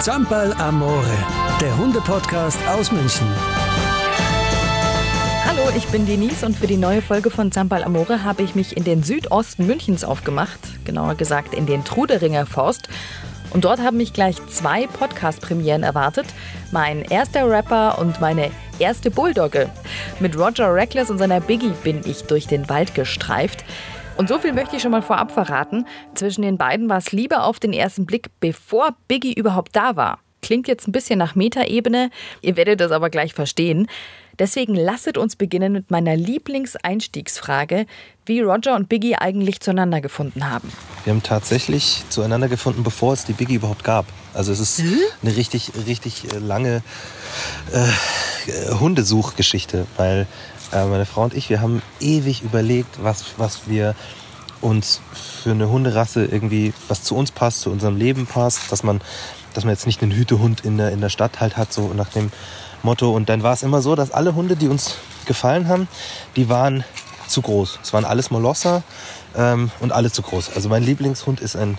Zampal Amore, der Hunde-Podcast aus München. Hallo, ich bin Denise und für die neue Folge von Zampal Amore habe ich mich in den Südosten Münchens aufgemacht, genauer gesagt in den Truderinger Forst. Und dort haben mich gleich zwei Podcast-Premieren erwartet. Mein erster Rapper und meine erste Bulldogge. Mit Roger Reckless und seiner Biggie bin ich durch den Wald gestreift. Und so viel möchte ich schon mal vorab verraten. Zwischen den beiden war es Liebe auf den ersten Blick, bevor Biggie überhaupt da war. Klingt jetzt ein bisschen nach Metaebene, ihr werdet das aber gleich verstehen. Deswegen lasset uns beginnen mit meiner Lieblingseinstiegsfrage, wie Roger und Biggie eigentlich zueinander gefunden haben. Wir haben tatsächlich zueinander gefunden, bevor es die Biggie überhaupt gab. Also es ist Hm? eine richtig, richtig äh, lange äh, Hundesuchgeschichte, weil äh, meine Frau und ich, wir haben ewig überlegt, was, was wir uns für eine Hunderasse irgendwie, was zu uns passt, zu unserem Leben passt, dass man, dass man jetzt nicht einen Hütehund in der, in der Stadt halt hat, so nach dem Motto. Und dann war es immer so, dass alle Hunde, die uns gefallen haben, die waren zu groß. Es waren alles Molosser ähm, und alle zu groß. Also mein Lieblingshund ist ein,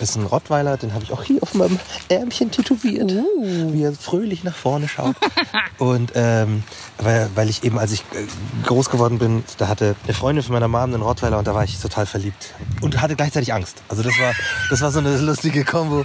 ist ein Rottweiler, den habe ich auch hier auf meinem Ärmchen tätowiert, wie er fröhlich nach vorne schaut. und ähm, weil, weil ich eben, als ich äh, groß geworden bin, da hatte eine Freundin von meiner Mom einen Rottweiler und da war ich total verliebt. Und hatte gleichzeitig Angst. Also das war, das war so eine lustige Kombo.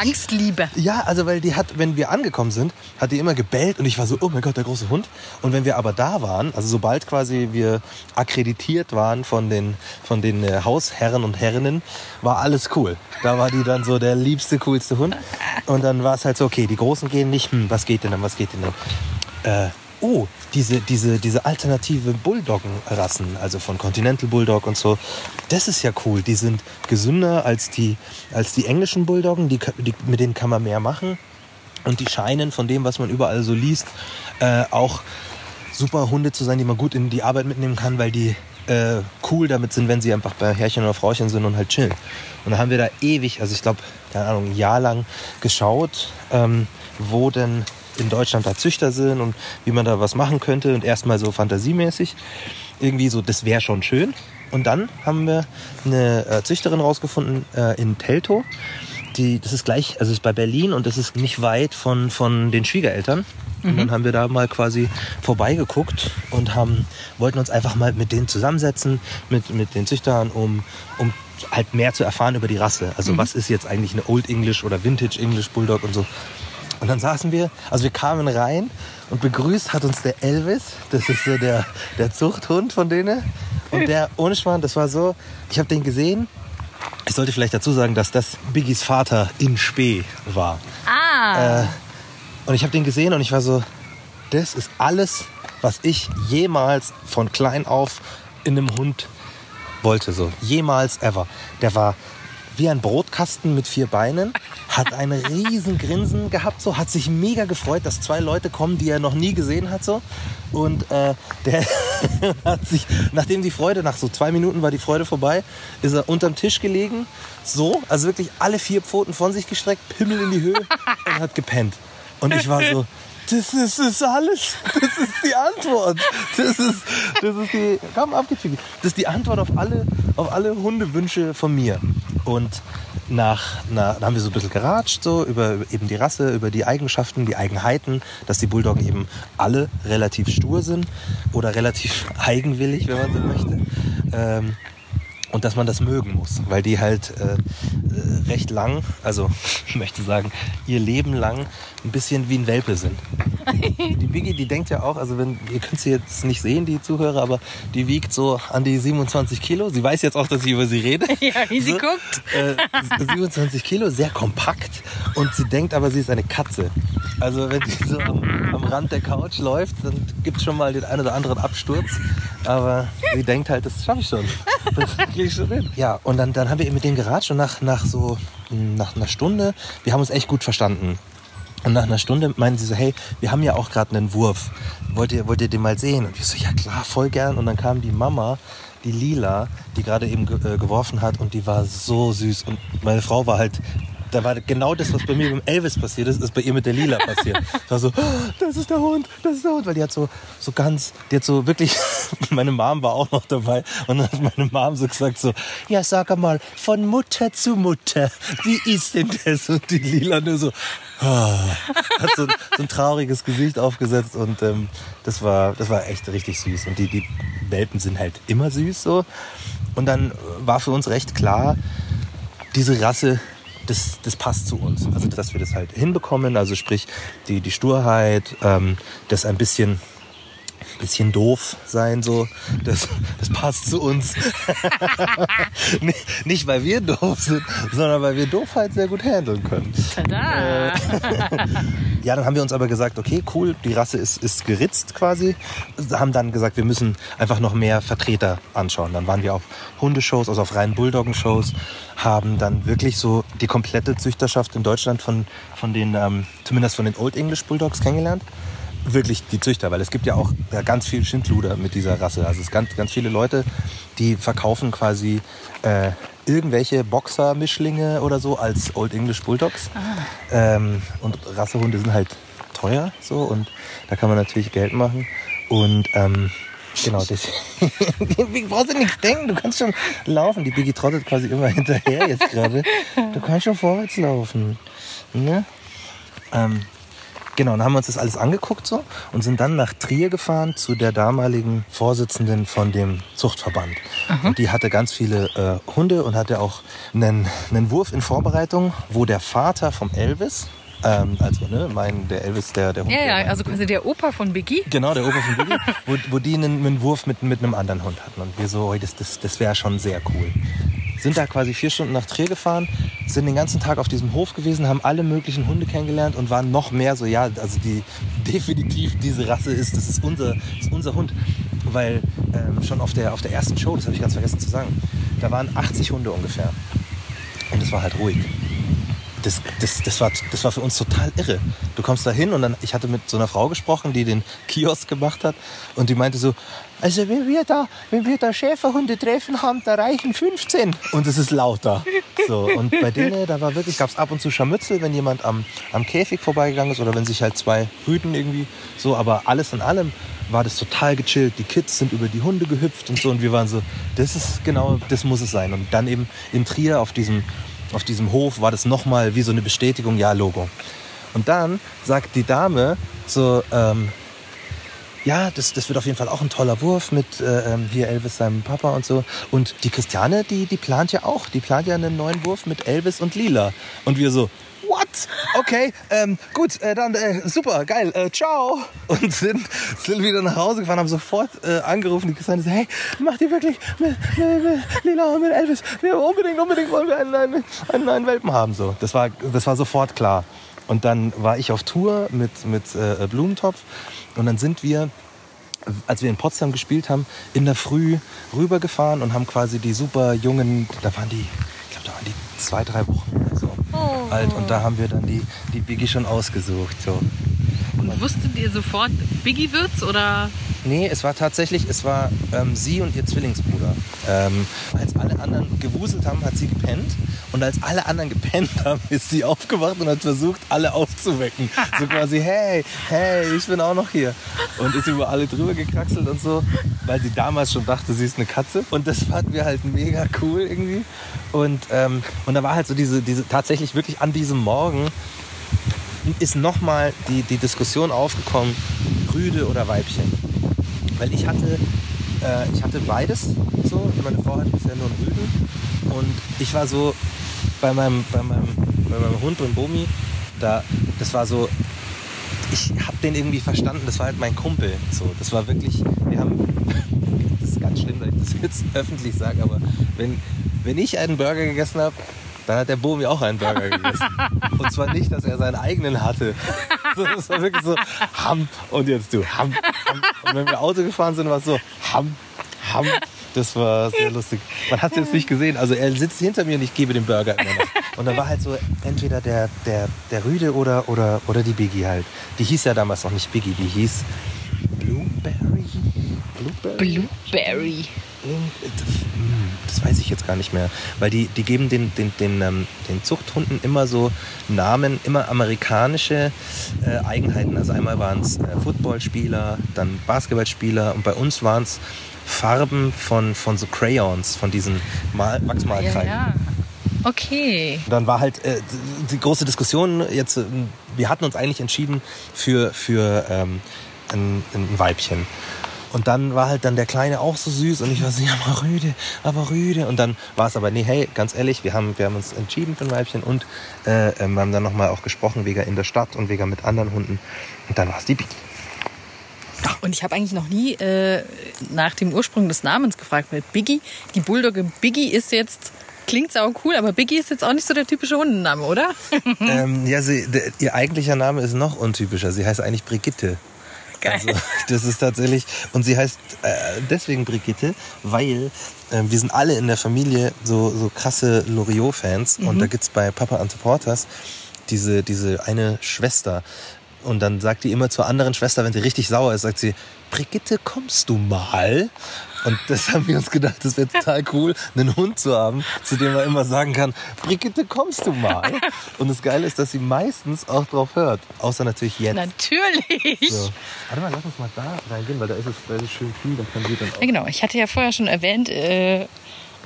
Angstliebe. ja, also weil die hat, wenn wir angekommen sind, hat die immer gebellt und ich war so, oh mein Gott, der große Hund. Und wenn wir aber da waren, also sobald quasi wir akkreditiert waren von den, von den äh, Hausherren und Herrinnen, war alles cool. Da war die dann so der liebste, coolste Hund. Und dann war es halt so, okay, die Großen gehen nicht, hm, was geht denn dann, was geht denn dann? Äh, oh, diese, diese, diese alternative Bulldoggen-Rassen, also von Continental Bulldog und so, das ist ja cool. Die sind gesünder als die, als die englischen Bulldoggen, die, die, mit denen kann man mehr machen. Und die scheinen von dem, was man überall so liest, äh, auch super Hunde zu sein, die man gut in die Arbeit mitnehmen kann, weil die äh, cool damit sind, wenn sie einfach bei Herrchen oder Frauchen sind und halt chillen. Und da haben wir da ewig, also ich glaube, keine Ahnung, ein Jahr lang geschaut, ähm, wo denn in Deutschland da Züchter sind und wie man da was machen könnte. Und erstmal so fantasiemäßig. Irgendwie so, das wäre schon schön. Und dann haben wir eine äh, Züchterin rausgefunden äh, in Teltow. Die, das ist gleich, also ist bei Berlin und das ist nicht weit von, von den Schwiegereltern. Und dann haben wir da mal quasi vorbeigeguckt und haben, wollten uns einfach mal mit denen zusammensetzen, mit, mit den Züchtern, um, um halt mehr zu erfahren über die Rasse. Also was ist jetzt eigentlich eine Old English oder Vintage English Bulldog und so. Und dann saßen wir, also wir kamen rein und begrüßt hat uns der Elvis, das ist so der, der Zuchthund von denen. Und der, ohne Schmarrn, das war so, ich habe den gesehen. Ich sollte vielleicht dazu sagen, dass das Biggies Vater in Spee war. Ah. Äh, und ich habe den gesehen und ich war so, das ist alles, was ich jemals von klein auf in einem Hund wollte. So jemals ever. Der war wie ein Brotkasten mit vier Beinen, hat ein riesen Grinsen gehabt, so hat sich mega gefreut, dass zwei Leute kommen, die er noch nie gesehen hat, so und äh, der hat sich, nachdem die Freude nach so zwei Minuten war die Freude vorbei, ist er unterm Tisch gelegen, so, also wirklich alle vier Pfoten von sich gestreckt, Pimmel in die Höhe und hat gepennt. Und ich war so, das ist es alles. Das ist die Antwort. Das ist, das ist die, komm, abgefiegt. Das ist die Antwort auf alle, auf alle Hundewünsche von mir. Und nach, nach, da haben wir so ein bisschen geratscht, so über eben die Rasse, über die Eigenschaften, die Eigenheiten, dass die Bulldoggen eben alle relativ stur sind oder relativ eigenwillig, wenn man so möchte. Ähm, und dass man das mögen muss, weil die halt äh, äh, recht lang, also ich möchte sagen, ihr Leben lang ein bisschen wie ein Welpe sind. Die Biggie, die denkt ja auch, also wenn, ihr könnt sie jetzt nicht sehen, die Zuhörer, aber die wiegt so an die 27 Kilo. Sie weiß jetzt auch, dass ich über sie rede. Ja, wie sie So, guckt. Äh, 27 Kilo, sehr kompakt. Und sie denkt aber, sie ist eine Katze. Also wenn sie so am, am Rand der Couch läuft, dann gibt es schon mal den einen oder anderen Absturz. Aber sie denkt halt, das schaffe ich schon. Das kriege ich schon hin. Ja, und dann, dann haben wir mit denen geratscht und nach, nach so nach einer Stunde, wir haben uns echt gut verstanden. Und nach einer Stunde meinen sie so, hey, wir haben ja auch gerade einen Wurf. Wollt ihr, wollt ihr den mal sehen? Und wir so, ja klar, voll gern. Und dann kam die Mama, die Lila, die gerade eben ge äh, geworfen hat und die war so süß. Und meine Frau war halt da war genau das, was bei mir mit dem Elvis passiert ist, ist bei ihr mit der Lila passiert. Das war so, "Oh, das ist der Hund, das ist der Hund, weil die hat so, so ganz, die hat so wirklich, meine Mom war auch noch dabei und dann hat meine Mom so gesagt so, ja sag mal, von Mutter zu Mutter, wie ist denn das? Und die Lila nur so, ah, hat so, so ein trauriges Gesicht aufgesetzt und ähm, das war, das war echt richtig süß. Und die, die Welpen sind halt immer süß so. Und dann war für uns recht klar, diese Rasse, das, das passt zu uns. Also, dass wir das halt hinbekommen. Also, sprich, die, die Sturheit, ähm, das ein bisschen, bisschen doof sein, so, das, das passt zu uns. nicht, nicht, weil wir doof sind, sondern weil wir Doofheit sehr gut handeln können. Tada! Ja, dann haben wir uns aber gesagt, okay, cool, die Rasse ist, ist geritzt quasi. Haben dann gesagt, wir müssen einfach noch mehr Vertreter anschauen. Dann waren wir auf Hundeshows, also auf reinen Bulldoggen-Shows, haben dann wirklich so die komplette Züchterschaft in Deutschland von, von den, ähm, zumindest von den Old English Bulldogs kennengelernt. Wirklich die Züchter, weil es gibt ja auch ja, ganz viel Schindluder mit dieser Rasse. Also es sind ganz, ganz viele Leute, die verkaufen quasi äh, irgendwelche Boxer-Mischlinge oder so als Old English Bulldogs. Ähm, und Rassehunde sind halt teuer so und da kann man natürlich Geld machen. Und ähm, genau, deswegen Wie brauchst du nichts denken, du kannst schon laufen. Die Biggie trottet quasi immer hinterher jetzt gerade. Du kannst schon vorwärts laufen. Ne? Ähm, Genau, dann haben wir uns das alles angeguckt so und sind dann nach Trier gefahren zu der damaligen Vorsitzenden von dem Zuchtverband. Und die hatte ganz viele äh, Hunde und hatte auch einen, einen Wurf in Vorbereitung, wo der Vater vom Elvis, ähm, also ne, mein, der Elvis, der, der Hund. Ja, der ja, mein- also quasi der Opa von Biggie. Genau, der Opa von Biggie, wo, wo die einen, einen Wurf mit, mit einem anderen Hund hatten. Und wir so, oh, das, das, das wäre schon sehr cool. Sind da quasi vier Stunden nach Trier gefahren, sind den ganzen Tag auf diesem Hof gewesen, haben alle möglichen Hunde kennengelernt und waren noch mehr so, ja, also die definitiv diese Rasse ist, das ist unser, das ist unser Hund. Weil ähm, schon auf der, auf der ersten Show, das habe ich ganz vergessen zu sagen, da waren 80 Hunde ungefähr. Und es war halt ruhig das, das, das, war, das war für uns total irre. Du kommst da hin und dann, ich hatte mit so einer Frau gesprochen, die den Kiosk gemacht hat und die meinte so, also wenn wir da, wenn wir da Schäferhunde treffen haben, da reichen 15 und es ist lauter. So, und bei denen, da war wirklich, gab es ab und zu Scharmützel, wenn jemand am, am Käfig vorbeigegangen ist oder wenn sich halt zwei Rüden irgendwie so, aber alles in allem war das total gechillt. Die Kids sind über die Hunde gehüpft und so und wir waren so, das ist genau, das muss es sein. Und dann eben in Trier auf diesem auf diesem Hof war das nochmal wie so eine Bestätigung, ja, Logo. Und dann sagt die Dame so, ähm, ja, das, das wird auf jeden Fall auch ein toller Wurf mit äh, ähm, hier Elvis, seinem Papa und so. Und die Christiane, die, die plant ja auch, die plant ja einen neuen Wurf mit Elvis und Lila. Und wir so, what? Okay, ähm, gut, äh, dann äh, super, geil, äh, ciao. Und sind, sind wieder nach Hause gefahren, haben sofort äh, angerufen, die Christiane so, hey, macht ihr wirklich mit, mit, mit Lila und mit Elvis? Wir unbedingt, unbedingt wollen wir einen, einen, einen neuen Welpen haben. So, das war, das war sofort klar. Und dann war ich auf Tour mit, mit äh, Blumentopf und dann sind wir als wir in Potsdam gespielt haben, in der Früh rübergefahren und haben quasi die super jungen, da waren die, ich glaube, da waren die zwei, drei Wochen oder so alt. Und da haben wir dann die, die Biggie schon ausgesucht. So. Und wusstet ihr sofort, Biggie wird's oder? Nee, es war tatsächlich, es war ähm, sie und ihr Zwillingsbruder. Ähm, als alle anderen gewuselt haben, hat sie gepennt. Und als alle anderen gepennt haben, ist sie aufgewacht und hat versucht, alle aufzuwecken. So quasi, hey, hey, ich bin auch noch hier. Und ist über alle drüber gekraxelt und so, weil sie damals schon dachte, sie ist eine Katze. Und das fanden wir halt mega cool irgendwie. Und, ähm, und da war halt so diese, diese, tatsächlich wirklich an diesem Morgen ist nochmal die, die Diskussion aufgekommen, Rüde oder Weibchen. Weil ich hatte, äh, ich hatte beides so. Meine Frau hatte bisher nur einen Rüden. Und ich war so bei meinem, bei meinem, bei meinem Hund und Bomi, da, das war so, ich habe den irgendwie verstanden, das war halt mein Kumpel. So, das war wirklich, wir haben, das ist ganz schlimm, dass ich das jetzt öffentlich sage, aber wenn, wenn ich einen Burger gegessen habe, dann hat der Bomi auch einen Burger gegessen. Und zwar nicht, dass er seinen eigenen hatte. Das war wirklich so, Ham und jetzt du, Ham, Ham. Und wenn wir Auto gefahren sind, war es so, Ham, Ham. Das war sehr lustig. Man hat es jetzt nicht gesehen. Also er sitzt hinter mir und ich gebe den Burger immer noch. Und da war halt so entweder der, der, der Rüde oder, oder, oder die Biggie halt. Die hieß ja damals noch nicht Biggie, die hieß Blueberry. Blueberry? Blueberry. Das weiß ich jetzt gar nicht mehr. Weil die, die geben den, den, den, ähm, den Zuchthunden immer so Namen, immer amerikanische äh, Eigenheiten. Also einmal waren es äh, Footballspieler, dann Basketballspieler und bei uns waren es Farben von, von so Crayons, von diesen Mal Wachsmalkreiden. Ja, ja. Okay. Dann war halt äh, die große Diskussion jetzt, äh, wir hatten uns eigentlich entschieden für, für ähm, ein, ein Weibchen. Und dann war halt dann der Kleine auch so süß und ich war so, ja, aber Rüde, aber Rüde. Und dann war es aber, nee, hey, ganz ehrlich, wir haben, wir haben uns entschieden für ein Weibchen und äh, ähm, wir haben dann nochmal auch gesprochen, wegen in der Stadt und wegen mit anderen Hunden. Und dann war es die Biggie. Und ich habe eigentlich noch nie äh, nach dem Ursprung des Namens gefragt, weil Biggie, die Bulldogge Biggie ist jetzt, klingt sau cool, aber Biggie ist jetzt auch nicht so der typische Hundenname, oder? ähm, ja, sie, der, ihr eigentlicher Name ist noch untypischer. Sie heißt eigentlich Brigitte. Geil. Also, das ist tatsächlich, und sie heißt äh, deswegen Brigitte, weil äh, wir sind alle in der Familie so, so krasse Loriot-Fans und da gibt's bei Papa and Supporters diese, diese eine Schwester. Und dann sagt die immer zur anderen Schwester, wenn sie richtig sauer ist, sagt sie, Brigitte, kommst du mal? Und das haben wir uns gedacht, das wäre total cool, einen Hund zu haben, zu dem man immer sagen kann, Brigitte, kommst du mal? Und das Geile ist, dass sie meistens auch drauf hört. Außer natürlich jetzt. Natürlich. So. Warte mal, lass uns mal da reingehen, weil da ist es, da ist es schön kühl, da kann sie dann auch. Ja, genau. Ich hatte ja vorher schon erwähnt äh,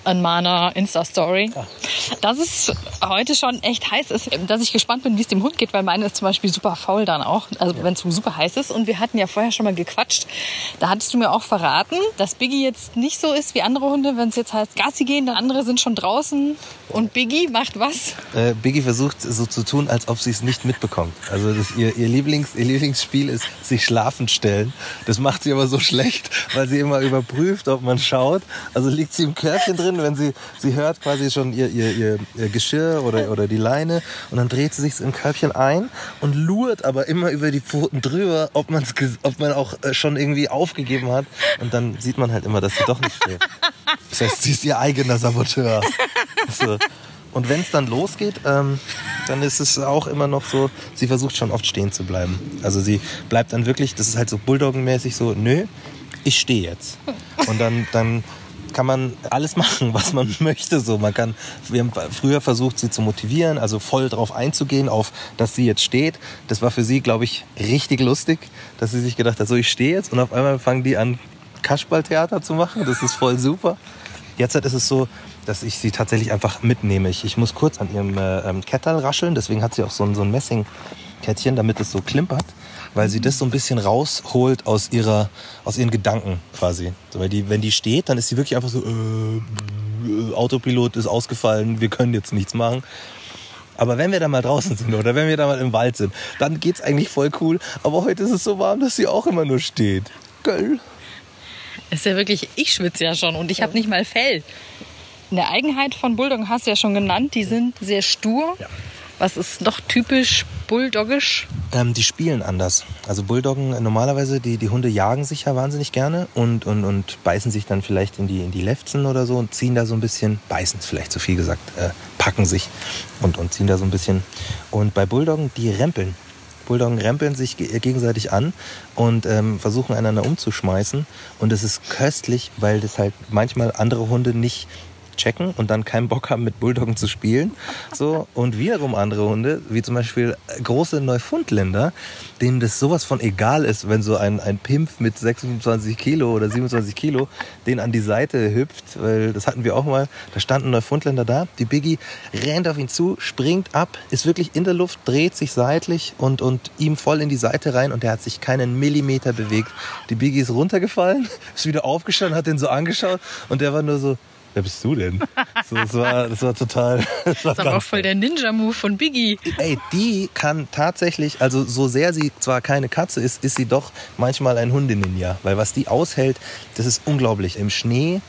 an meiner Insta-Story, dass es heute schon echt heiß ist, dass ich gespannt bin, wie es dem Hund geht, weil meine ist zum Beispiel super faul dann auch, also wenn es super heiß ist. Und wir hatten ja vorher schon mal gequatscht. Da hattest du mir auch verraten, dass Biggie jetzt nicht so ist wie andere Hunde, wenn es jetzt heißt Gassi gehen, dann andere sind schon draußen und Biggie macht was? Äh, Biggie versucht so zu tun, als ob sie es nicht mitbekommt. Also das, ihr, ihr, Lieblings, ihr Lieblingsspiel ist sich schlafend stellen. Das macht sie aber so schlecht, weil sie immer überprüft, ob man schaut. Also liegt sie im Körbchen drin, wenn sie, sie hört quasi schon ihr, ihr, ihr, ihr Geschirr oder, oder die Leine und dann dreht sie sich im Körbchen ein und lurt aber immer über die Pfoten drüber, ob, man's, ob man auch äh, schon irgendwie aufgegeben hat. Und dann sieht man halt immer, dass sie doch nicht schläft. Das heißt, sie ist ihr eigener Saboteur. So. Und wenn es dann losgeht, ähm, dann ist es auch immer noch so, sie versucht schon oft stehen zu bleiben. Also sie bleibt dann wirklich, das ist halt so Bulldoggenmäßig so, nö, ich stehe jetzt. Und dann, dann kann man alles machen, was man möchte. So, man kann, wir haben früher versucht, sie zu motivieren, also voll drauf einzugehen, auf, dass sie jetzt steht. Das war für sie, glaube ich, richtig lustig, dass sie sich gedacht hat, so ich stehe jetzt und auf einmal fangen die an, Kasperltheater zu machen. Das ist voll super. Jetzt ist es so, dass ich sie tatsächlich einfach mitnehme. Ich, ich muss kurz an ihrem äh, ähm, Kettel rascheln, deswegen hat sie auch so ein, so ein Messingkettchen, damit es so klimpert, weil sie das so ein bisschen rausholt aus ihrer, aus ihren Gedanken quasi. So, weil die, wenn die steht, dann ist sie wirklich einfach so, äh, Autopilot ist ausgefallen, wir können jetzt nichts machen. Aber wenn wir da mal draußen sind oder wenn wir da mal im Wald sind, dann geht's eigentlich voll cool. Aber heute ist es so warm, dass sie auch immer nur steht. Gell? Ist ja wirklich, ich schwitze ja schon und ich habe nicht mal Fell. Eine Eigenheit von Bulldoggen hast du ja schon genannt, die sind sehr stur. Ja. Was ist noch typisch bulldoggisch? Ähm, die spielen anders. Also Bulldoggen, äh, normalerweise, die, die Hunde jagen sich ja wahnsinnig gerne und, und, und beißen sich dann vielleicht in die, in die Lefzen oder so und ziehen da so ein bisschen, beißen ist vielleicht zu viel gesagt, äh, packen sich und, und ziehen da so ein bisschen. Und bei Bulldoggen, die rempeln. Bulldoggen rempeln sich ge- gegenseitig an und ähm, versuchen einander umzuschmeißen. Und es ist köstlich, weil das halt manchmal andere Hunde nicht checken und dann keinen Bock haben, mit Bulldoggen zu spielen. So. Und wiederum andere Hunde, wie zum Beispiel große Neufundländer, denen das sowas von egal ist, wenn so ein, ein Pimpf mit 26 Kilo oder 27 Kilo den an die Seite hüpft, weil das hatten wir auch mal, da standen Neufundländer da, die Biggie rennt auf ihn zu, springt ab, ist wirklich in der Luft, dreht sich seitlich und, und ihm voll in die Seite rein und der hat sich keinen Millimeter bewegt. Die Biggie ist runtergefallen, ist wieder aufgestanden, hat den so angeschaut und der war nur so, wer bist du denn? So, das, war, das war total. Das war Das ist aber auch voll der Ninja-Move von Biggie. Ey, die kann tatsächlich, also so sehr sie zwar keine Katze ist, ist sie doch manchmal ein Hundeninja. Weil was die aushält, das ist unglaublich. Im Schnee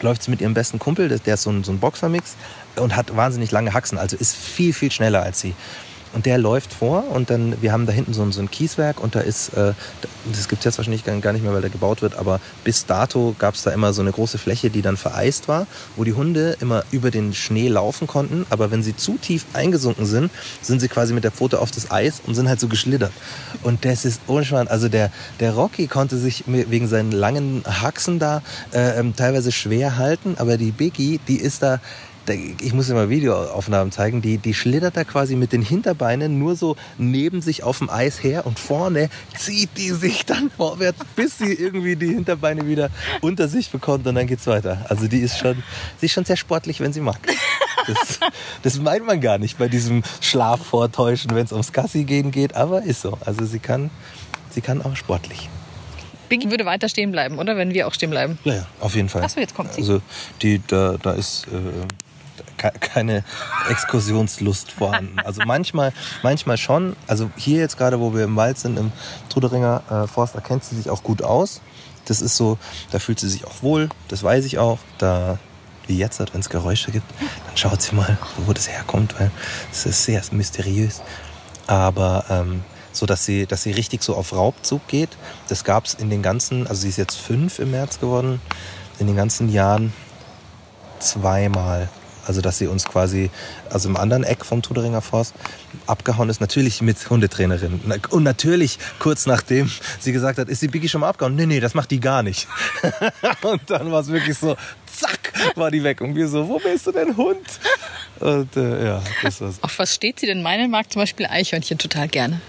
läuft sie mit ihrem besten Kumpel, der der ist so ein, so ein Boxermix und hat wahnsinnig lange Haxen, also ist viel, viel schneller als sie. Und der läuft vor und dann, wir haben da hinten so ein, so ein Kieswerk und da ist, äh, das gibt es jetzt wahrscheinlich gar nicht mehr, weil der gebaut wird, aber bis dato gab es da immer so eine große Fläche, die dann vereist war, wo die Hunde immer über den Schnee laufen konnten, aber wenn sie zu tief eingesunken sind, sind sie quasi mit der Pfote auf das Eis und sind halt so geschlittert. Und das ist unschwan, also der, der Rocky konnte sich wegen seinen langen Haxen da äh, ähm, teilweise schwer halten, aber die Biggie, die ist da ich muss dir mal Videoaufnahmen zeigen, die, die schlittert da quasi mit den Hinterbeinen nur so neben sich auf dem Eis her und vorne zieht die sich dann vorwärts, bis sie irgendwie die Hinterbeine wieder unter sich bekommt und dann geht's weiter. Also die ist schon, sie ist schon sehr sportlich, wenn sie mag. Das, das meint man gar nicht bei diesem Schlaf vortäuschen, wenn es ums Gassi gehen geht, aber ist so. Also sie kann, sie kann auch sportlich. Biggie würde weiter stehen bleiben, oder? Wenn wir auch stehen bleiben. Ja, ja auf jeden Fall. Achso, jetzt kommt sie. Also die, da, da ist äh, keine Exkursionslust vorhanden. Also manchmal, manchmal schon. Also hier jetzt gerade, wo wir im Wald sind, im Truderinger äh, Forst, da kennt sie sich auch gut aus. Das ist so, da fühlt sie sich auch wohl, das weiß ich auch. Da, wie jetzt, wenn es Geräusche gibt, dann schaut sie mal, wo das herkommt, weil es ist sehr mysteriös. Aber ähm, so, dass sie, dass sie richtig so auf Raubzug geht, das gab es in den ganzen, also sie ist jetzt fünf im März geworden, in den ganzen Jahren zweimal. Also dass sie uns quasi, also im anderen Eck vom Tudoringer Forst abgehauen ist, natürlich mit Hundetrainerin. Und natürlich kurz nachdem sie gesagt hat, ist die Biggie schon mal abgehauen? Nee, nee, das macht die gar nicht. und dann war es wirklich so, zack, war die weg. Und wir so, wo bist du denn Hund? Und äh, ja, das war's. Auf was steht sie denn? Meine mag zum Beispiel Eichhörnchen total gerne.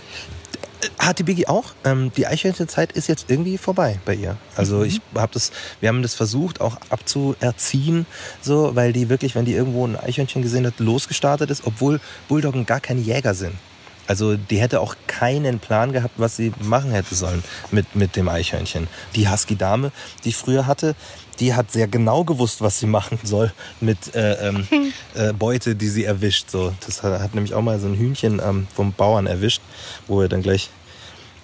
Hat die Biggie auch. Ähm, die Eichhörnchenzeit ist jetzt irgendwie vorbei bei ihr. Also mhm. ich habe das, wir haben das versucht auch abzuerziehen, so, weil die wirklich, wenn die irgendwo ein Eichhörnchen gesehen hat, losgestartet ist, obwohl Bulldoggen gar keine Jäger sind. Also die hätte auch keinen Plan gehabt, was sie machen hätte sollen mit, mit dem Eichhörnchen. Die Husky-Dame, die ich früher hatte, die hat sehr genau gewusst, was sie machen soll mit äh, ähm, äh, Beute, die sie erwischt. So, das hat, hat, nämlich auch mal so ein Hühnchen ähm, vom Bauern erwischt, wo wir dann gleich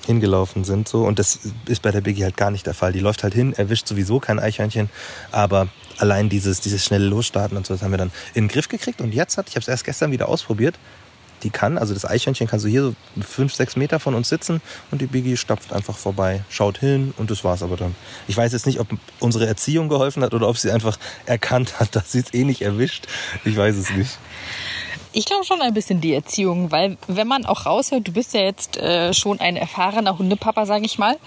hingelaufen sind. So. Und das ist bei der Biggie halt gar nicht der Fall. Die läuft halt hin, erwischt sowieso kein Eichhörnchen, aber allein dieses, dieses schnelle Losstarten und so, das haben wir dann in den Griff gekriegt. Und jetzt hat, ich habe es erst gestern wieder ausprobiert, die kann, also das Eichhörnchen kann so hier so fünf, sechs Meter von uns sitzen und die Biggie stapft einfach vorbei, schaut hin und das war's aber dann. Ich weiß jetzt nicht, ob unsere Erziehung geholfen hat oder ob sie einfach erkannt hat, dass sie es eh nicht erwischt. Ich weiß es nicht. Ich glaube schon ein bisschen die Erziehung, weil wenn man auch raushört, du bist ja jetzt äh, schon ein erfahrener Hundepapa, sage ich mal,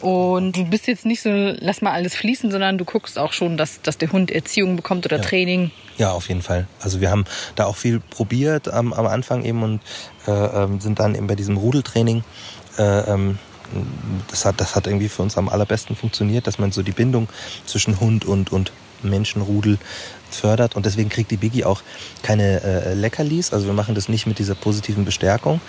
und du bist jetzt nicht so, lass mal alles fließen, sondern du guckst auch schon, dass, dass der Hund Erziehung bekommt oder ja. Training. Ja, auf jeden Fall. Also wir haben da auch viel probiert am, am Anfang eben und äh, ähm, sind dann eben bei diesem Rudeltraining. Äh, ähm, das hat, das hat irgendwie für uns am allerbesten funktioniert, dass man so die Bindung zwischen Hund und, und Menschenrudel fördert. Und deswegen kriegt die Biggie auch keine äh, Leckerlis. Also wir machen das nicht mit dieser positiven Bestärkung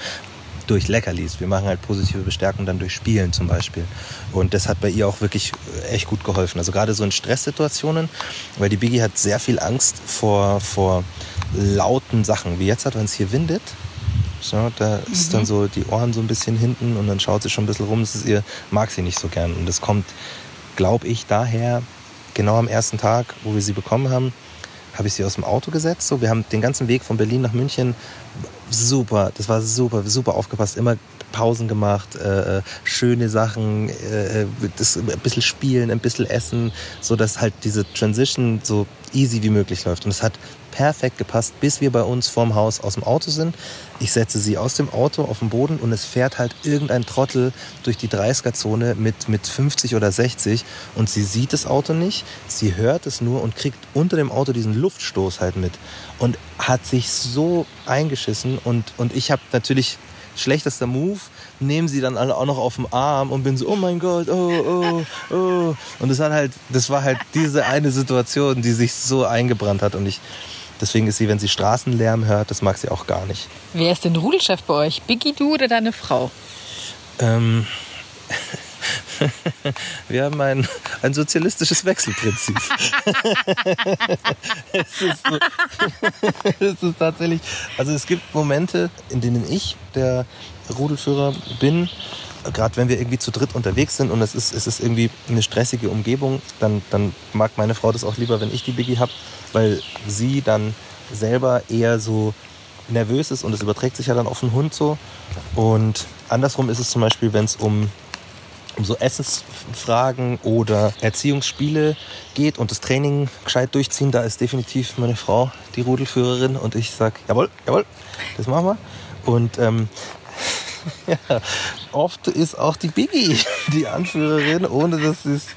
durch Leckerlis. Wir machen halt positive Bestärkung dann durch Spielen zum Beispiel. Und das hat bei ihr auch wirklich äh, echt gut geholfen. Also gerade so in Stresssituationen, weil die Biggie hat sehr viel Angst vor, vor lauten Sachen. Wie jetzt hat, wenn es hier windet, so, da mhm. ist dann so die Ohren so ein bisschen hinten und dann schaut sie schon ein bisschen rum. Das ist ihr, mag sie nicht so gern. Und das kommt, glaube ich, daher, genau am ersten Tag, wo wir sie bekommen haben, habe ich sie aus dem Auto gesetzt. So, wir haben den ganzen Weg von Berlin nach München super, das war super, super aufgepasst, immer Pausen gemacht, äh, äh schöne Sachen, äh, das, ein bisschen spielen, ein bisschen essen, so dass halt diese Transition so easy wie möglich läuft. Und es hat perfekt gepasst, bis wir bei uns vorm Haus aus dem Auto sind. Ich setze sie aus dem Auto auf den Boden und es fährt halt irgendein Trottel durch die 30er-Zone mit, mit 50 oder 60 und sie sieht das Auto nicht, sie hört es nur und kriegt unter dem Auto diesen Luftstoß halt mit und hat sich so eingeschissen und, und ich habe natürlich schlechtester Move, nehme sie dann auch noch auf den Arm und bin so, oh mein Gott, oh, oh, oh. Und das hat halt, das war halt diese eine Situation, die sich so eingebrannt hat und ich, Deswegen ist sie, wenn sie Straßenlärm hört, das mag sie auch gar nicht. Wer ist denn Rudelchef bei euch? Biggie, du oder deine Frau? Ähm, wir haben ein, ein sozialistisches Wechselprinzip. es, ist es ist tatsächlich, also es gibt Momente, in denen ich der Rudelführer bin, gerade wenn wir irgendwie zu dritt unterwegs sind und es ist, es ist irgendwie eine stressige Umgebung, dann, dann mag meine Frau das auch lieber, wenn ich die Biggie habe, weil sie dann selber eher so nervös ist und es überträgt sich ja dann auf den Hund so. Und andersrum ist es zum Beispiel, wenn es um, um so Essensfragen oder Erziehungsspiele geht und das Training gescheit durchziehen, da ist definitiv meine Frau die Rudelführerin und ich sag, jawohl, jawohl, das machen wir. Und ähm, oft ist auch die Biggie die Anführerin, ohne dass sie es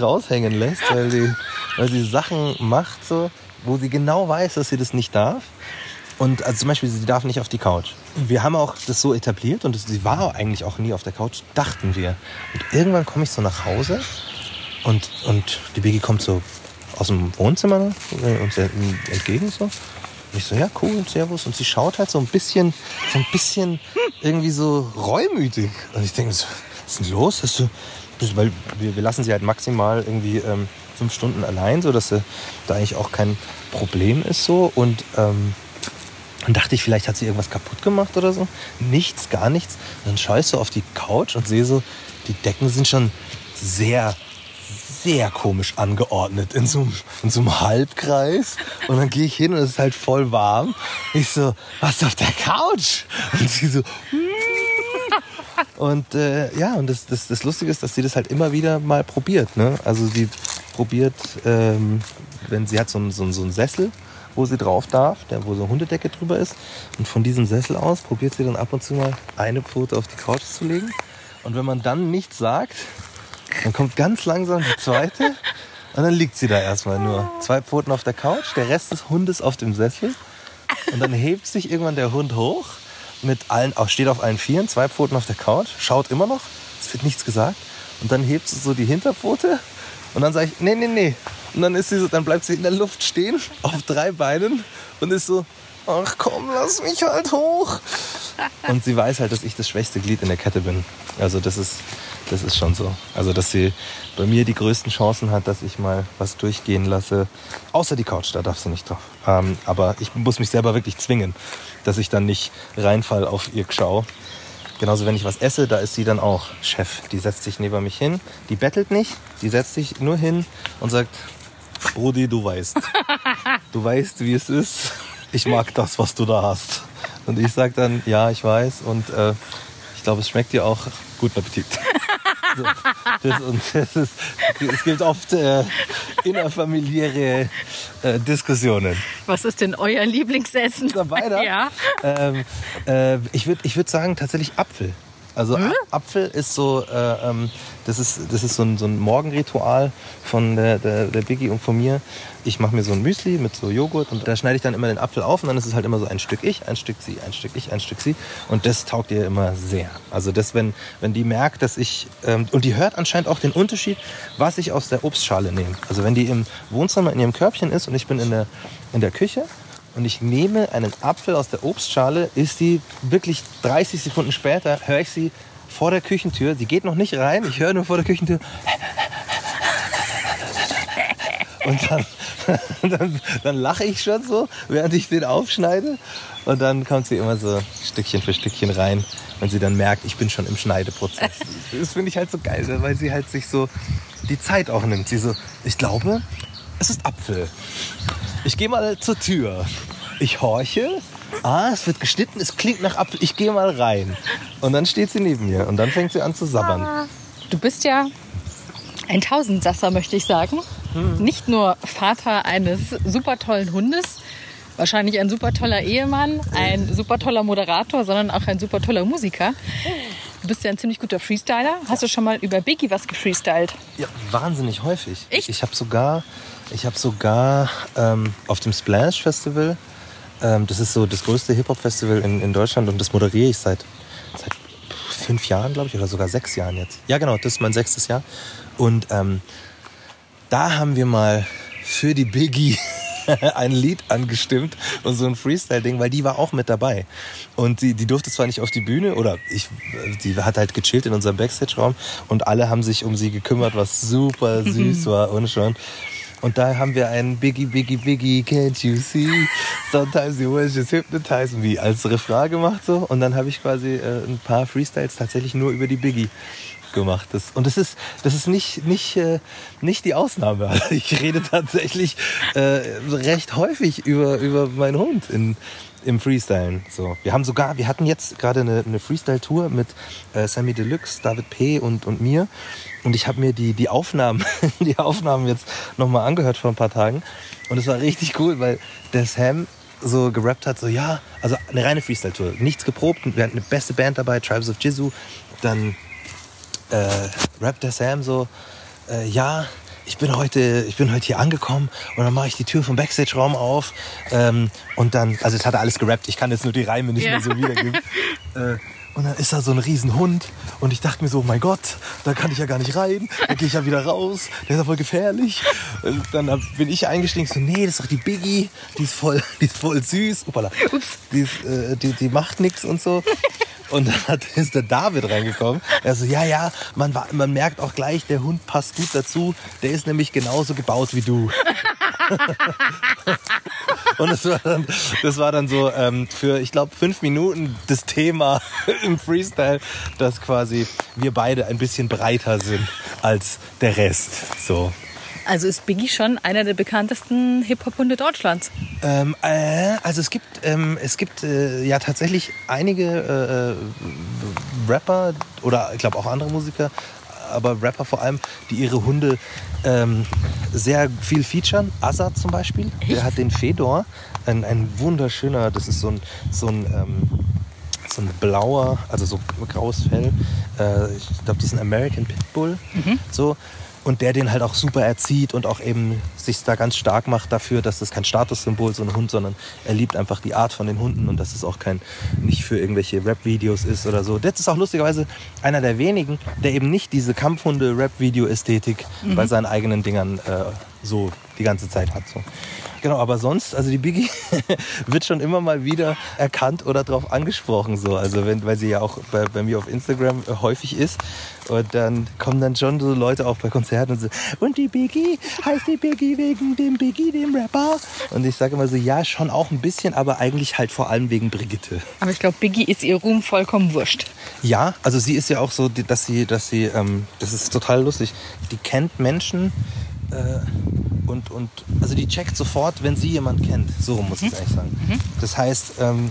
raushängen lässt, weil, die, weil sie Sachen macht, so, wo sie genau weiß, dass sie das nicht darf. Und also zum Beispiel, sie darf nicht auf die Couch. Wir haben auch das so etabliert und sie war eigentlich auch nie auf der Couch, dachten wir. Und irgendwann komme ich so nach Hause und, und die Biggie kommt so aus dem Wohnzimmer ne, uns entgegen so. Und ich so, ja, cool, servus. Und sie schaut halt so ein bisschen, so ein bisschen irgendwie so reumütig. Und ich denke so, was ist denn los? Hast du, weil wir, wir lassen sie halt maximal irgendwie ähm, fünf Stunden allein, so dass sie da eigentlich auch kein Problem ist so. Und ähm, dann dachte ich, vielleicht hat sie irgendwas kaputt gemacht oder so. Nichts, gar nichts. Und dann schaue ich so auf die Couch und sehe so, die Decken sind schon sehr sehr komisch angeordnet in so, einem, in so einem Halbkreis. Und dann gehe ich hin und es ist halt voll warm. Ich so, was auf der Couch? Und sie so, hm. und äh, ja, und das, das, das Lustige ist, dass sie das halt immer wieder mal probiert. Ne? Also sie probiert, ähm, wenn sie hat so so, so einen Sessel, wo sie drauf darf, der, wo so eine Hundedecke drüber ist. Und von diesem Sessel aus probiert sie dann ab und zu mal eine Pfote auf die Couch zu legen. Und wenn man dann nichts sagt, dann kommt ganz langsam die zweite und dann liegt sie da erstmal nur. Zwei Pfoten auf der Couch, der Rest des Hundes auf dem Sessel. Und dann hebt sich irgendwann der Hund hoch, mit allen, auch steht auf allen Vieren, zwei Pfoten auf der Couch, schaut immer noch, es wird nichts gesagt. Und dann hebt sie so die Hinterpfote und dann sage ich, nee, nee, nee. Und dann, ist sie so, dann bleibt sie in der Luft stehen, auf drei Beinen und ist so, ach komm, lass mich halt hoch. Und sie weiß halt, dass ich das schwächste Glied in der Kette bin. Also das ist, das ist schon so. Also, dass sie bei mir die größten Chancen hat, dass ich mal was durchgehen lasse. Außer die Couch, da darf sie nicht drauf. Ähm, aber ich muss mich selber wirklich zwingen, dass ich dann nicht reinfall auf ihr Schau. Genauso, wenn ich was esse, da ist sie dann auch Chef. Die setzt sich neben mich hin. Die bettelt nicht, die setzt sich nur hin und sagt, Brudi, du weißt. Du weißt, wie es ist. Ich mag das, was du da hast. Und ich sage dann, ja, ich weiß. Und äh, ich glaube, es schmeckt dir auch. Guten Appetit. So, das, und das ist, es gibt oft äh, innerfamiliäre äh, Diskussionen. Was ist denn euer Lieblingsessen? Dabei, ja. Ähm, äh, ich würde ich würd sagen, tatsächlich Apfel. Also hm? Apfel ist so, äh, ähm, das ist, das ist so ein, so ein Morgenritual von der, der, der Biggie und von mir. Ich mache mir so ein Müsli mit so Joghurt und da schneide ich dann immer den Apfel auf und dann ist es halt immer so ein Stück ich, ein Stück sie, ein Stück ich, ein Stück sie. Und das taugt ihr immer sehr. Also das, wenn, wenn die merkt, dass ich, ähm, und die hört anscheinend auch den Unterschied, was ich aus der Obstschale nehme. Also wenn die im Wohnzimmer in ihrem Körbchen ist und ich bin in der, in der Küche, und ich nehme einen Apfel aus der Obstschale, ist die wirklich 30 Sekunden später, höre ich sie vor der Küchentür. Sie geht noch nicht rein, ich höre nur vor der Küchentür. Und dann, dann, dann lache ich schon so, während ich den aufschneide. Und dann kommt sie immer so Stückchen für Stückchen rein, wenn sie dann merkt, ich bin schon im Schneideprozess. Das finde ich halt so geil, weil sie halt sich so die Zeit auch nimmt. Sie so, ich glaube, es ist Apfel. Ich gehe mal zur Tür. Ich horche. Ah, es wird geschnitten, es klingt nach Apfel. Ich gehe mal rein. Und dann steht sie neben mir und dann fängt sie an zu sabbern. Du bist ja ein Tausendsasser, möchte ich sagen. Hm. Nicht nur Vater eines super tollen Hundes, wahrscheinlich ein super toller Ehemann, ein super toller Moderator, sondern auch ein super toller Musiker. Du bist ja ein ziemlich guter Freestyler. Hast du schon mal über Biggie was gefreestylt? Ja, wahnsinnig häufig. Echt? Ich habe sogar ich habe sogar ähm, auf dem Splash Festival, ähm, das ist so das größte Hip-Hop-Festival in, in Deutschland und das moderiere ich seit, seit fünf Jahren, glaube ich, oder sogar sechs Jahren jetzt. Ja, genau, das ist mein sechstes Jahr. Und ähm, da haben wir mal für die Biggie ein Lied angestimmt und so ein Freestyle-Ding, weil die war auch mit dabei. Und die, die durfte zwar nicht auf die Bühne oder ich, die hat halt gechillt in unserem Backstage-Raum und alle haben sich um sie gekümmert, was super süß war und schon. Und da haben wir einen Biggie, Biggie, Biggie, can't you see? Sometimes you will just hypnotize me als Refrain gemacht so. Und dann habe ich quasi äh, ein paar Freestyles tatsächlich nur über die Biggie gemacht. Das, und das ist, das ist nicht, nicht, äh, nicht die Ausnahme. Ich rede tatsächlich äh, recht häufig über, über meinen Hund in, im Freestylen. So. Wir haben sogar, wir hatten jetzt gerade eine, eine Freestyle-Tour mit äh, Sammy Deluxe, David P. und, und mir. Und ich habe mir die, die Aufnahmen, die Aufnahmen jetzt nochmal angehört vor ein paar Tagen. Und es war richtig cool, weil der Sam so gerappt hat, so ja, also eine reine Freestyle-Tour. Nichts geprobt. Wir hatten eine beste Band dabei, Tribes of Jizu. Dann äh, rappt der Sam so, äh, ja, ich bin heute, ich bin heute hier angekommen und dann mache ich die Tür vom Backstage-Raum auf ähm, und dann, also jetzt hat er alles gerappt, ich kann jetzt nur die Reime nicht Ja. mehr so wiedergeben. äh, und dann ist da so ein Riesenhund und ich dachte mir so, oh mein Gott, da kann ich ja gar nicht rein, da gehe ich ja wieder raus, der ist ja voll gefährlich. Und dann bin ich eingestiegen, so, nee, das ist doch die Biggie, die ist voll, die ist voll süß, Upala. Die, ist, äh, die, die macht nichts und so. Und dann ist der David reingekommen. Er so, ja, ja, man, man merkt auch gleich, der Hund passt gut dazu. Der ist nämlich genauso gebaut wie du. Und das war dann, das war dann so ähm, für, ich glaube, fünf Minuten das Thema im Freestyle, dass quasi wir beide ein bisschen breiter sind als der Rest. So. Also ist Biggie schon einer der bekanntesten Hip-Hop-Hunde Deutschlands. Ähm, äh, also es gibt, ähm, es gibt äh, ja tatsächlich einige äh, Rapper oder ich glaube auch andere Musiker, aber Rapper vor allem, die ihre Hunde ähm, sehr viel featuren. Azad zum Beispiel, der hat den Fedor, ein, ein wunderschöner, das ist so ein, so ein ähm, so ein blauer, also so graues Fell. Äh, ich glaube, das ist ein American Pitbull. So. Und der den halt auch super erzieht und auch eben sich da ganz stark macht dafür, dass das kein Statussymbol so ein Hund, sondern er liebt einfach die Art von den Hunden und dass es auch kein nicht für irgendwelche Rap-Videos ist oder so. Das ist auch lustigerweise einer der wenigen, der eben nicht diese Kampfhunde-Rap-Video-Ästhetik bei seinen eigenen Dingern äh, so die ganze Zeit hat. So. Genau, aber sonst, also die Biggie wird schon immer mal wieder erkannt oder darauf angesprochen, so. Also wenn, weil sie ja auch bei, bei mir auf Instagram äh, häufig ist. Und dann kommen dann schon so Leute auch bei Konzerten und so, und die Biggie, heißt die Biggie wegen dem Biggie, dem Rapper? Und ich sage immer so, ja, schon auch ein bisschen, aber eigentlich halt vor allem wegen Brigitte. Aber ich glaube, Biggie ist ihr Ruhm vollkommen wurscht. Ja, also sie ist ja auch so, dass sie, dass sie, ähm, das ist total lustig. Die kennt Menschen äh, und, und, also die checkt sofort, wenn sie jemand kennt. So muss ich eigentlich sagen. Das heißt, ähm,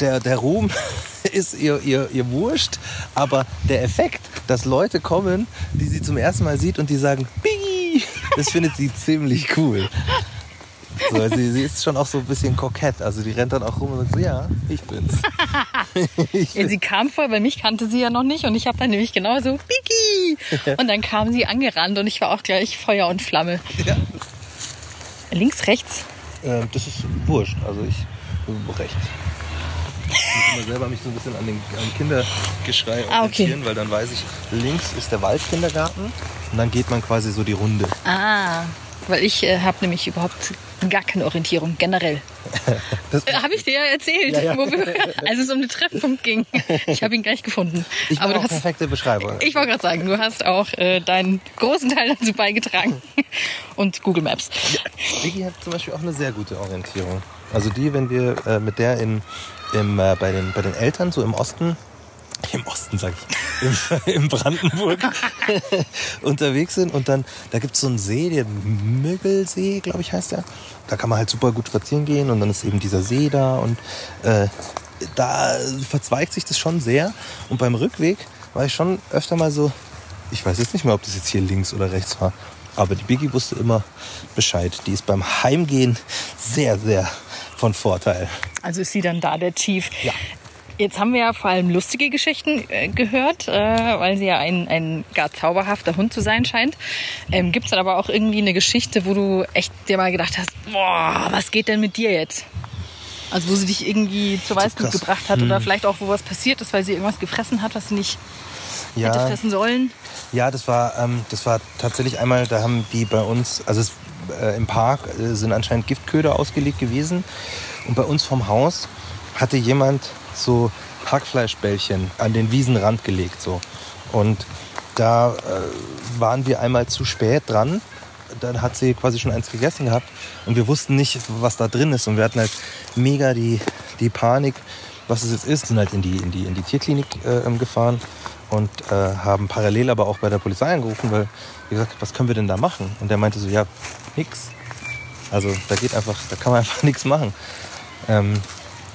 der, der Ruhm ist ihr, ihr, ihr wurscht, aber der Effekt, dass Leute kommen, die sie zum ersten Mal sieht und die sagen, Biggie, das findet sie ziemlich cool. So, sie, sie ist schon auch so ein bisschen kokett. Also die rennt dann auch rum und sagt so, ja, ich bin's. ich Ja, sie kam vor, weil mich kannte sie ja noch nicht und ich habe dann nämlich genauso Biggie. Und dann kam sie angerannt und ich war auch gleich Feuer und Flamme. Ja. Links, rechts. Ähm, das ist wurscht. Also ich rechts. Ich muss immer selber mich so ein bisschen an den an Kindergeschrei Ah, okay. orientieren, weil dann weiß ich, links ist der Waldkindergarten und dann geht man quasi so die Runde. Ah, weil ich äh, habe nämlich überhaupt gar keine Orientierung generell. Das, Äh, habe ich dir ja erzählt, Ja, ja. Wo wir, als es um den Treffpunkt ging. Ich habe ihn gleich gefunden. ich Aber du hast, perfekte Beschreibung. ich wollte gerade sagen, du hast auch äh, deinen großen Teil dazu beigetragen. Und Google Maps. Vicky hat zum Beispiel auch eine sehr gute Orientierung. Also die, wenn wir äh, mit der in, im, äh, bei, den, bei den Eltern so im Osten, im Osten sag ich, im, im Brandenburg unterwegs sind und dann, da gibt es so einen See, der Müggelsee, glaube ich heißt der. Da kann man halt super gut spazieren gehen und dann ist eben dieser See da und äh, da verzweigt sich das schon sehr. Und beim Rückweg war ich schon öfter mal so, ich weiß jetzt nicht mehr, ob das jetzt hier links oder rechts war. Aber die Biggie wusste immer Bescheid. Die ist beim Heimgehen sehr, sehr von Vorteil. Also ist sie dann da der Chief. Ja. Jetzt haben wir ja vor allem lustige Geschichten äh, gehört, äh, weil sie ja ein, ein gar zauberhafter Hund zu sein scheint. Ähm, Gibt es dann aber auch irgendwie eine Geschichte, wo du echt dir mal gedacht hast, boah, was geht denn mit dir jetzt? Also wo sie dich irgendwie zur Weißglut gebracht hat oder vielleicht auch, wo was passiert ist, weil sie irgendwas gefressen hat, was sie nicht hätte Ja, fressen sollen. ja das, war, ähm, das war tatsächlich einmal, da haben die bei uns, also es, äh, im Park äh, sind anscheinend Giftköder ausgelegt gewesen. Und bei uns vom Haus hatte jemand so Hackfleischbällchen an den Wiesenrand gelegt. So. Und da äh, waren wir einmal zu spät dran. Dann hat sie quasi schon eins gegessen gehabt und wir wussten nicht, was da drin ist. Und wir hatten halt mega die, die Panik, was es jetzt ist. Sind halt in die, in die, in die Tierklinik äh, ähm, gefahren und äh, haben parallel aber auch bei der Polizei angerufen, weil wir gesagt, was können wir denn da machen? Und der meinte so, ja, nix. Also da geht einfach, da kann man einfach nichts machen. Ähm,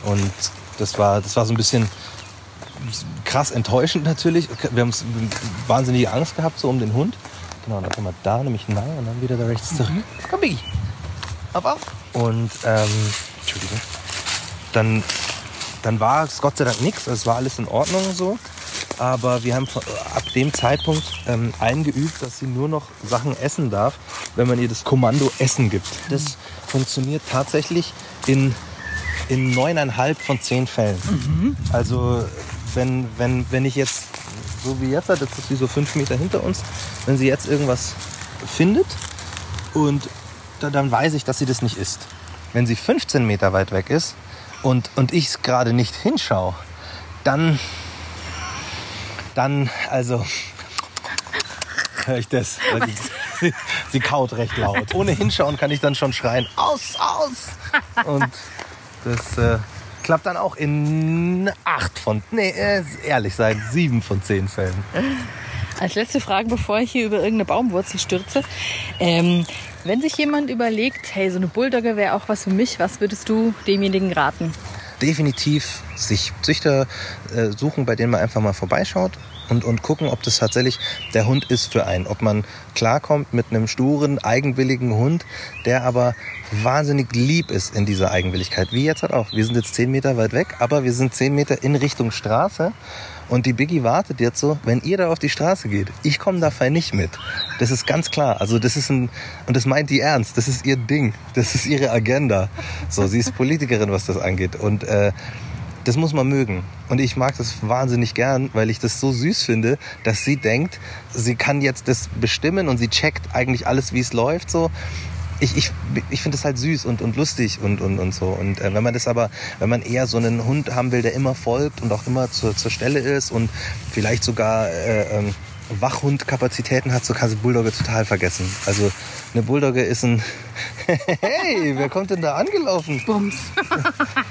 Und das war, das war so ein bisschen krass enttäuschend natürlich. Wir haben wahnsinnige Angst gehabt so um den Hund. Genau, dann kommen wir da nämlich nah und dann wieder da rechts zurück. Mhm. Komm, Biggie. Ab, ab. Und, ähm, Entschuldigung. Dann, dann war es Gott sei Dank nichts. Also es war alles in Ordnung so. Aber wir haben ab dem Zeitpunkt ähm, eingeübt, dass sie nur noch Sachen essen darf, wenn man ihr das Kommando Essen gibt. Das funktioniert tatsächlich in, in neuneinhalb von zehn Fällen. Mhm. Also wenn, wenn, wenn ich jetzt, so wie jetzt, das ist wie so fünf Meter hinter uns, wenn sie jetzt irgendwas findet und dann weiß ich, dass sie das nicht isst. Wenn sie 15 Meter weit weg ist und, und ich gerade nicht hinschaue, dann, dann, also, höre ich das. Sie, sie, sie, kaut recht laut. Ohne hinschauen kann ich dann schon schreien, aus, aus. Und das, äh, klappt dann auch in acht von, nee, äh, ehrlich sein, sieben von zehn Fällen. Als letzte Frage, bevor ich hier über irgendeine Baumwurzel stürze. Ähm, wenn sich jemand überlegt, hey, so eine Bulldogge wäre auch was für mich, was würdest du demjenigen raten? Definitiv sich Züchter äh, suchen, bei denen man einfach mal vorbeischaut und, und gucken, ob das tatsächlich der Hund ist für einen. Ob man klarkommt mit einem sturen, eigenwilligen Hund, der aber wahnsinnig lieb ist in dieser Eigenwilligkeit. Wie jetzt halt auch. Wir sind jetzt zehn Meter weit weg, aber wir sind zehn Meter in Richtung Straße. Und die Biggie wartet jetzt so, wenn ihr da auf die Straße geht, ich komme da fein nicht mit. Das ist ganz klar. Also das ist ein, und das meint die ernst. Das ist ihr Ding. Das ist ihre Agenda. So, sie ist Politikerin, was das angeht. Und äh, das muss man mögen. Und ich mag das wahnsinnig gern, weil ich das so süß finde, dass sie denkt, sie kann jetzt das bestimmen und sie checkt eigentlich alles, wie es läuft. So. Ich, ich, ich finde das halt süß und, und lustig und, und, und so. Und äh, wenn man das aber, wenn man eher so einen Hund haben will, der immer folgt und auch immer zur, zur Stelle ist und vielleicht sogar äh, ähm, Wachhundkapazitäten hat, so kannst du Bulldogge total vergessen. Also eine Bulldogge ist ein Hey, wer kommt denn da angelaufen? Bums.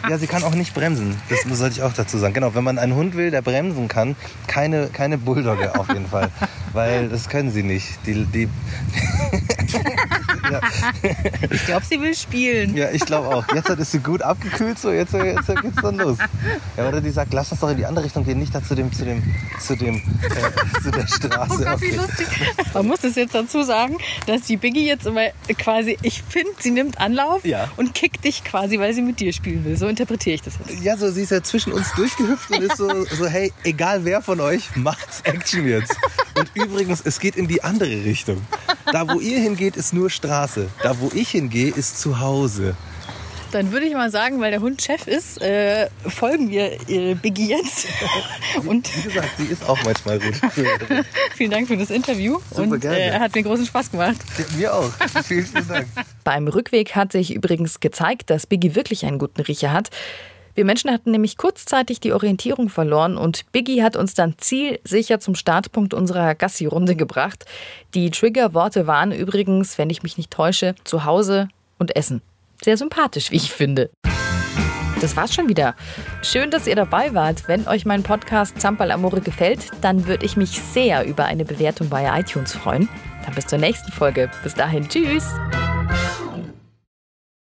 ja, sie kann auch nicht bremsen. Das sollte ich auch dazu sagen. Genau, wenn man einen Hund will, der bremsen kann, keine, keine Bulldogge auf jeden Fall. Weil das können sie nicht. Die, die ja. Ich glaube, sie will spielen. Ja, ich glaube auch. Jetzt ist sie gut abgekühlt, so jetzt, jetzt geht's dann los. Ja, oder die sagt, lass uns doch in die andere Richtung gehen, nicht da zu dem, zu dem, zu dem, äh, zu der Straße. Oh Gott, wie lustig. Man muss es jetzt dazu sagen, dass die Biggie jetzt immer quasi, ich finde, sie nimmt Anlauf ja. und kickt dich quasi, weil sie mit dir spielen will. So interpretiere ich das jetzt. Ja, so sie ist ja zwischen uns durchgehüpft und ist so, so, hey, egal wer von euch, macht's Action jetzt. Und übrigens, es geht in die andere Richtung. Da, wo ihr hingeht, ist nur Straße. Da, wo ich hingehe, ist zu Hause. Dann würde ich mal sagen, weil der Hund Chef ist, äh, folgen wir äh, Biggie jetzt. Und wie gesagt, sie ist auch manchmal gut. vielen Dank für das Interview. Super und gerne. Äh, hat mir großen Spaß gemacht. Ja, mir auch. vielen, vielen Dank. Beim Rückweg hat sich übrigens gezeigt, dass Biggie wirklich einen guten Riecher hat. Wir Menschen hatten nämlich kurzzeitig die Orientierung verloren und Biggie hat uns dann zielsicher zum Startpunkt unserer Gassi-Runde gebracht. Die Triggerworte waren übrigens, wenn ich mich nicht täusche, zu Hause und Essen. Sehr sympathisch, wie ich finde. Das war's schon wieder. Schön, dass ihr dabei wart. Wenn euch mein Podcast Zampal Amore gefällt, dann würde ich mich sehr über eine Bewertung bei iTunes freuen. Dann bis zur nächsten Folge. Bis dahin, tschüss.